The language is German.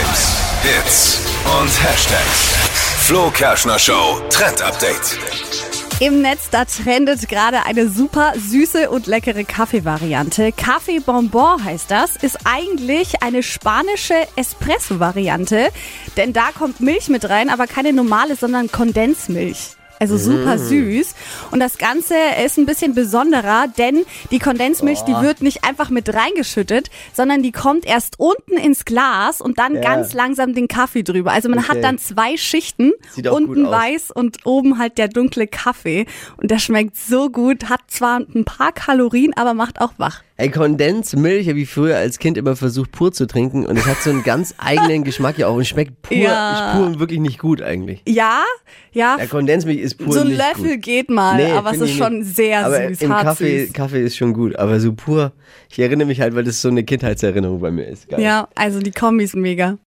Hypes, Hits und Hashtags. Flo Kerschner Show Trend Update. Im Netz, da trendet gerade eine super süße und leckere Kaffeevariante. Kaffee Bonbon heißt das, ist eigentlich eine spanische Espresso-Variante. Denn da kommt Milch mit rein, aber keine normale, sondern Kondensmilch. Also super süß. Und das Ganze ist ein bisschen besonderer, denn die Kondensmilch, die wird nicht einfach mit reingeschüttet, sondern die kommt erst unten ins Glas und dann Ja. ganz langsam den Kaffee drüber. Also man Okay. hat dann zwei Schichten, Sieht auch gut unten weiß und oben halt der dunkle Kaffee. Und der schmeckt so gut, hat zwar ein paar Kalorien, aber macht auch wach. Ey, Kondensmilch habe ich früher als Kind immer versucht pur zu trinken und es hat so einen ganz eigenen Geschmack ja auch und schmeckt pur, Ja. pur wirklich nicht gut eigentlich. Ja, ja, Ja, Kondensmilch ist pur so ein Löffel gut. geht mal, Nee, aber es ist schon nicht. sehr aber süß, im hart Kaffee, süß. Kaffee ist schon gut, aber so pur, ich erinnere mich halt, weil das so eine Kindheitserinnerung bei mir ist. Geil. Ja, also die Kombi ist mega.